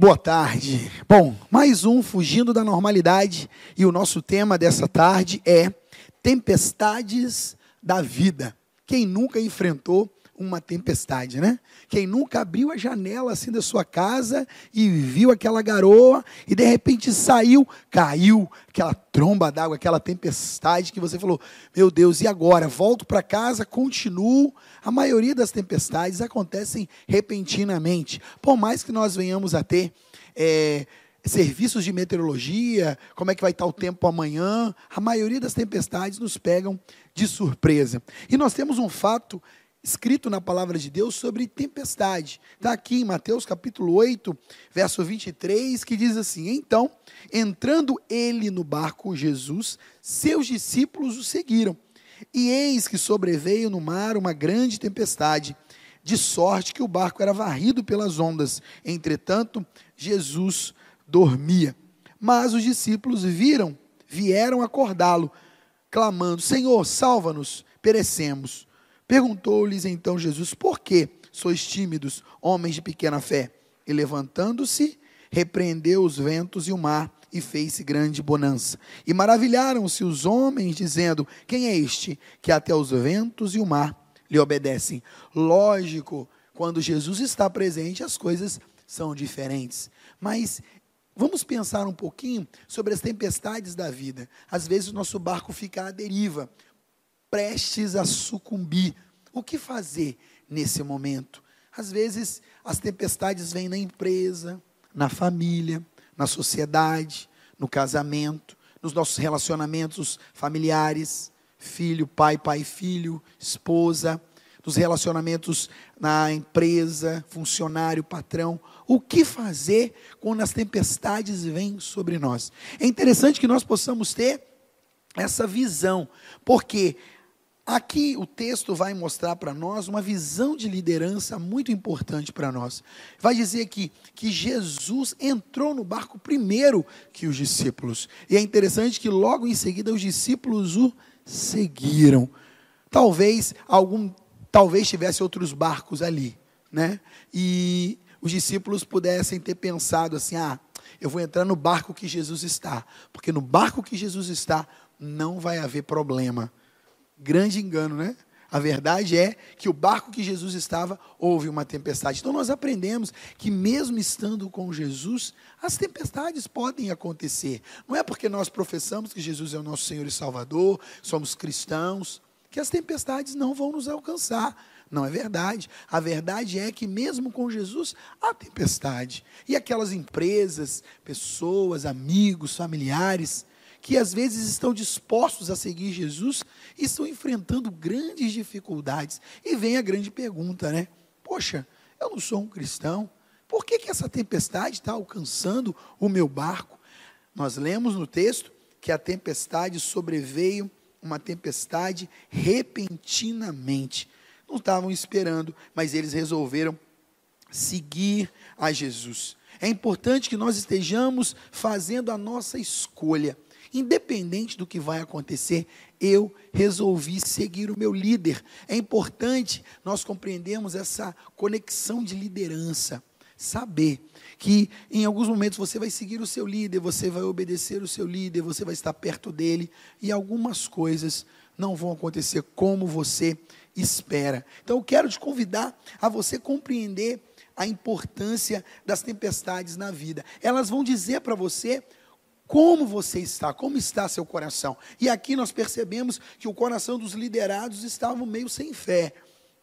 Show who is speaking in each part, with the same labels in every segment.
Speaker 1: Boa tarde. Bom, mais um Fugindo da Normalidade e o nosso tema dessa tarde é Tempestades da Vida. Quem nunca enfrentou uma tempestade, né? Quem nunca abriu a janela assim da sua casa e viu aquela garoa e de repente saiu, caiu aquela tromba d'água, aquela tempestade que você falou: "Meu Deus, e agora? Volto para casa, continuo". A maioria das tempestades acontecem repentinamente. Por mais que nós venhamos a ter é, serviços de meteorologia, como é que vai estar o tempo amanhã, a maioria das tempestades nos pegam de surpresa. E nós temos um fato escrito na palavra de Deus sobre tempestade. Está aqui em Mateus capítulo 8, verso 23, que diz assim: Então, entrando ele no barco, Jesus, seus discípulos o seguiram. E eis que sobreveio no mar uma grande tempestade, de sorte que o barco era varrido pelas ondas. Entretanto, Jesus dormia. Mas os discípulos viram, vieram acordá-lo, clamando: Senhor, salva-nos, perecemos. Perguntou-lhes então Jesus: Por que sois tímidos, homens de pequena fé? E levantando-se, repreendeu os ventos e o mar, e fez-se grande bonança. E maravilharam-se os homens, dizendo: Quem é este que até os ventos e o mar lhe obedecem? Lógico, quando Jesus está presente, as coisas são diferentes. Mas Vamos pensar um pouquinho sobre as tempestades da vida. Às vezes o nosso barco fica à deriva prestes a sucumbir. O que fazer nesse momento? Às vezes as tempestades vêm na empresa, na família, na sociedade, no casamento, nos nossos relacionamentos familiares, filho, pai, pai, filho, esposa, nos relacionamentos na empresa, funcionário, patrão. O que fazer quando as tempestades vêm sobre nós? É interessante que nós possamos ter essa visão, porque Aqui o texto vai mostrar para nós uma visão de liderança muito importante para nós. Vai dizer aqui que Jesus entrou no barco primeiro que os discípulos. E é interessante que logo em seguida os discípulos o seguiram. Talvez algum, talvez tivesse outros barcos ali, né? E os discípulos pudessem ter pensado assim: "Ah, eu vou entrar no barco que Jesus está, porque no barco que Jesus está não vai haver problema." Grande engano, né? A verdade é que o barco que Jesus estava, houve uma tempestade. Então nós aprendemos que, mesmo estando com Jesus, as tempestades podem acontecer. Não é porque nós professamos que Jesus é o nosso Senhor e Salvador, somos cristãos, que as tempestades não vão nos alcançar. Não é verdade. A verdade é que, mesmo com Jesus, há tempestade. E aquelas empresas, pessoas, amigos, familiares, que às vezes estão dispostos a seguir Jesus e estão enfrentando grandes dificuldades. E vem a grande pergunta, né? Poxa, eu não sou um cristão, por que, que essa tempestade está alcançando o meu barco? Nós lemos no texto que a tempestade sobreveio, uma tempestade repentinamente. Não estavam esperando, mas eles resolveram seguir a Jesus. É importante que nós estejamos fazendo a nossa escolha. Independente do que vai acontecer, eu resolvi seguir o meu líder. É importante nós compreendermos essa conexão de liderança. Saber que em alguns momentos você vai seguir o seu líder, você vai obedecer o seu líder, você vai estar perto dele e algumas coisas não vão acontecer como você espera. Então eu quero te convidar a você compreender a importância das tempestades na vida. Elas vão dizer para você como você está? Como está seu coração? E aqui nós percebemos que o coração dos liderados estava meio sem fé.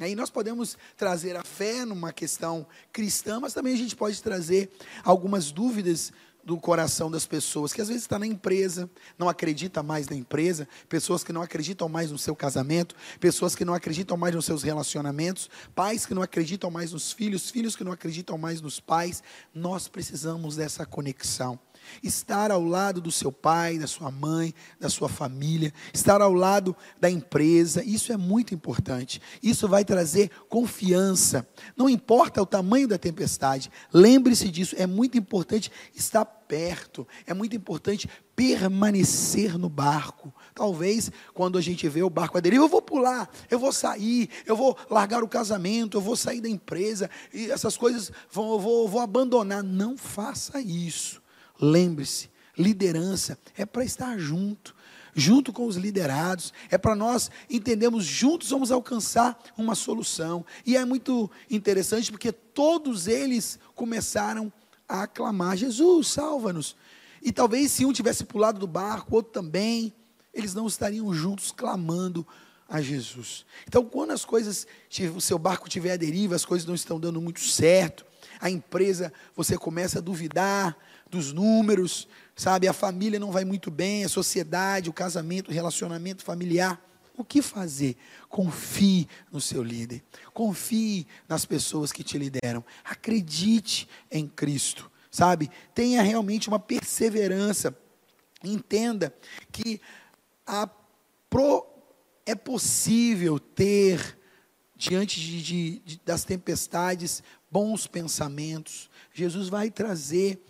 Speaker 1: Aí nós podemos trazer a fé numa questão cristã, mas também a gente pode trazer algumas dúvidas do coração das pessoas, que às vezes está na empresa, não acredita mais na empresa, pessoas que não acreditam mais no seu casamento, pessoas que não acreditam mais nos seus relacionamentos, pais que não acreditam mais nos filhos, filhos que não acreditam mais nos pais. Nós precisamos dessa conexão. Estar ao lado do seu pai, da sua mãe, da sua família, estar ao lado da empresa, isso é muito importante. Isso vai trazer confiança. Não importa o tamanho da tempestade, lembre-se disso, é muito importante estar perto, é muito importante permanecer no barco. Talvez quando a gente vê o barco à deriva, eu vou pular, eu vou sair, eu vou largar o casamento, eu vou sair da empresa, e essas coisas vão, eu vou, eu vou abandonar. Não faça isso. Lembre-se, liderança é para estar junto, junto com os liderados, é para nós entendermos juntos vamos alcançar uma solução. E é muito interessante porque todos eles começaram a aclamar: Jesus, salva-nos. E talvez se um tivesse pulado do barco, outro também, eles não estariam juntos clamando a Jesus. Então, quando as coisas, o seu barco tiver a deriva, as coisas não estão dando muito certo, a empresa, você começa a duvidar, dos números, sabe? A família não vai muito bem, a sociedade, o casamento, o relacionamento familiar. O que fazer? Confie no seu líder. Confie nas pessoas que te lideram. Acredite em Cristo, sabe? Tenha realmente uma perseverança. Entenda que a pro, é possível ter, diante de, de, de, das tempestades, bons pensamentos. Jesus vai trazer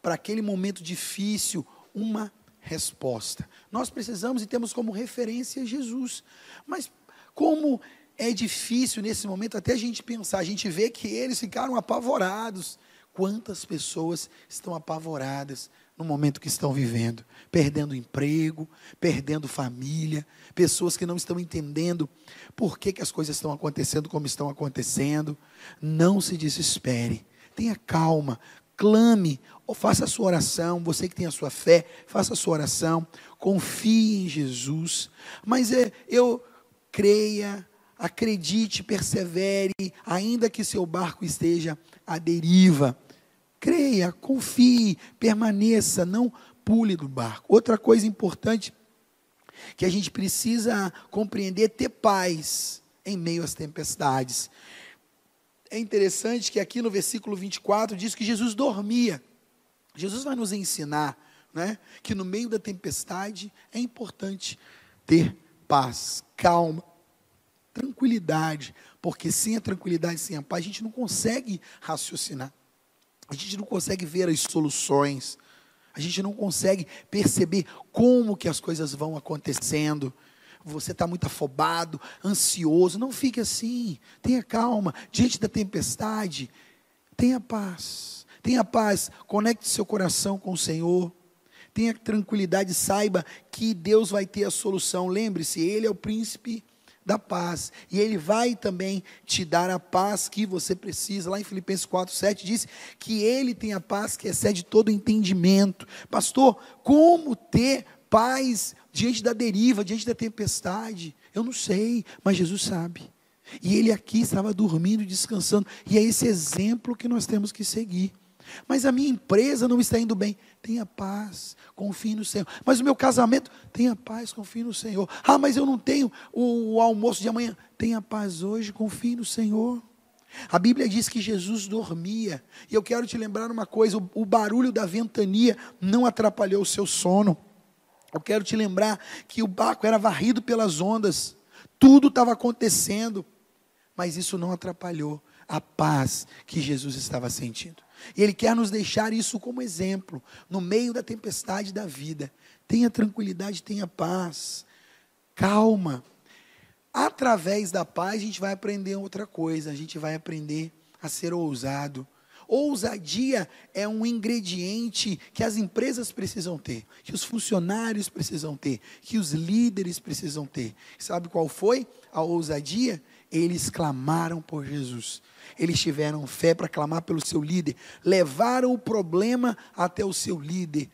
Speaker 1: para aquele momento difícil uma resposta. Nós precisamos e temos como referência Jesus. Mas como é difícil nesse momento até a gente pensar, a gente vê que eles ficaram apavorados. Quantas pessoas estão apavoradas no momento que estão vivendo, perdendo emprego, perdendo família, pessoas que não estão entendendo por que, que as coisas estão acontecendo como estão acontecendo. Não se desespere, tenha calma, clame, ou faça a sua oração, você que tem a sua fé, faça a sua oração, confie em Jesus, mas é, eu creia, acredite, persevere, ainda que seu barco esteja à deriva. Creia, confie, permaneça, não pule do barco. Outra coisa importante que a gente precisa compreender ter paz em meio às tempestades. É interessante que aqui no versículo 24 diz que Jesus dormia. Jesus vai nos ensinar né, que no meio da tempestade é importante ter paz, calma, tranquilidade, porque sem a tranquilidade, sem a paz, a gente não consegue raciocinar, a gente não consegue ver as soluções, a gente não consegue perceber como que as coisas vão acontecendo você está muito afobado, ansioso. Não fique assim. Tenha calma. Diante da tempestade, tenha paz. Tenha paz. Conecte seu coração com o Senhor. Tenha tranquilidade. Saiba que Deus vai ter a solução. Lembre-se, Ele é o príncipe da paz. E Ele vai também te dar a paz que você precisa. Lá em Filipenses 4, 7 diz que Ele tem a paz que excede todo entendimento. Pastor, como ter paz diante da deriva, diante da tempestade. Eu não sei, mas Jesus sabe. E ele aqui estava dormindo, descansando. E é esse exemplo que nós temos que seguir. Mas a minha empresa não está indo bem. Tenha paz, confie no Senhor. Mas o meu casamento, tenha paz, confie no Senhor. Ah, mas eu não tenho o, almoço de amanhã. Tenha paz hoje, confie no Senhor. A Bíblia diz que Jesus dormia. E eu quero te lembrar uma coisa: o, o barulho da ventania não atrapalhou o seu sono. Eu quero te lembrar que o barco era varrido pelas ondas, tudo estava acontecendo, mas isso não atrapalhou a paz que Jesus estava sentindo. E Ele quer nos deixar isso como exemplo, no meio da tempestade da vida. Tenha tranquilidade, tenha paz, calma. Através da paz, a gente vai aprender outra coisa, a gente vai aprender a ser ousado, Ousadia é um ingrediente que as empresas precisam ter, que os funcionários precisam ter, que os líderes precisam ter. Sabe qual foi a ousadia? Eles clamaram por Jesus. Eles tiveram fé para clamar pelo seu líder, levaram o problema até o seu líder.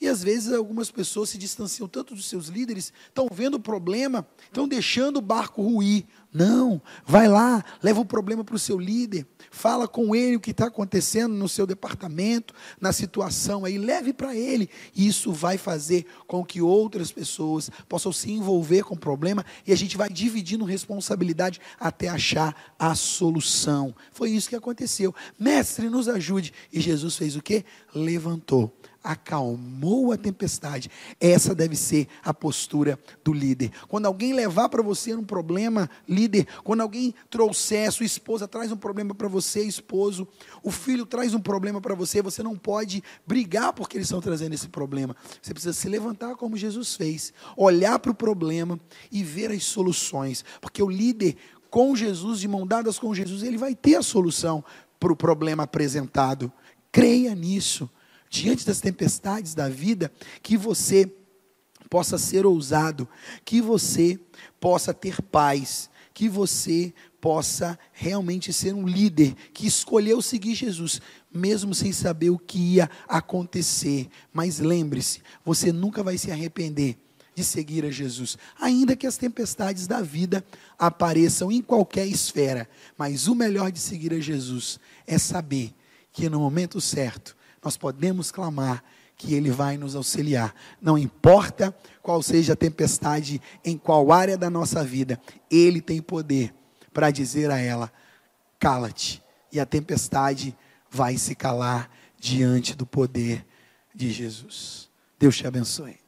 Speaker 1: E às vezes algumas pessoas se distanciam tanto dos seus líderes, estão vendo o problema, estão deixando o barco ruir. Não, vai lá, leva o problema para o seu líder, fala com ele o que está acontecendo no seu departamento, na situação aí, leve para ele. Isso vai fazer com que outras pessoas possam se envolver com o problema e a gente vai dividindo responsabilidade até achar a solução. Foi isso que aconteceu. Mestre, nos ajude. E Jesus fez o quê? Levantou acalmou a tempestade. Essa deve ser a postura do líder. Quando alguém levar para você um problema, líder, quando alguém trouxer, sua esposa traz um problema para você, esposo, o filho traz um problema para você, você não pode brigar porque eles estão trazendo esse problema. Você precisa se levantar como Jesus fez, olhar para o problema e ver as soluções, porque o líder com Jesus, de mão dadas com Jesus, ele vai ter a solução para o problema apresentado. Creia nisso diante das tempestades da vida, que você possa ser ousado, que você possa ter paz, que você possa realmente ser um líder que escolheu seguir Jesus, mesmo sem saber o que ia acontecer. Mas lembre-se, você nunca vai se arrepender de seguir a Jesus, ainda que as tempestades da vida apareçam em qualquer esfera. Mas o melhor de seguir a Jesus é saber que no momento certo nós podemos clamar que Ele vai nos auxiliar. Não importa qual seja a tempestade, em qual área da nossa vida, Ele tem poder para dizer a ela: cala-te, e a tempestade vai se calar diante do poder de Jesus. Deus te abençoe.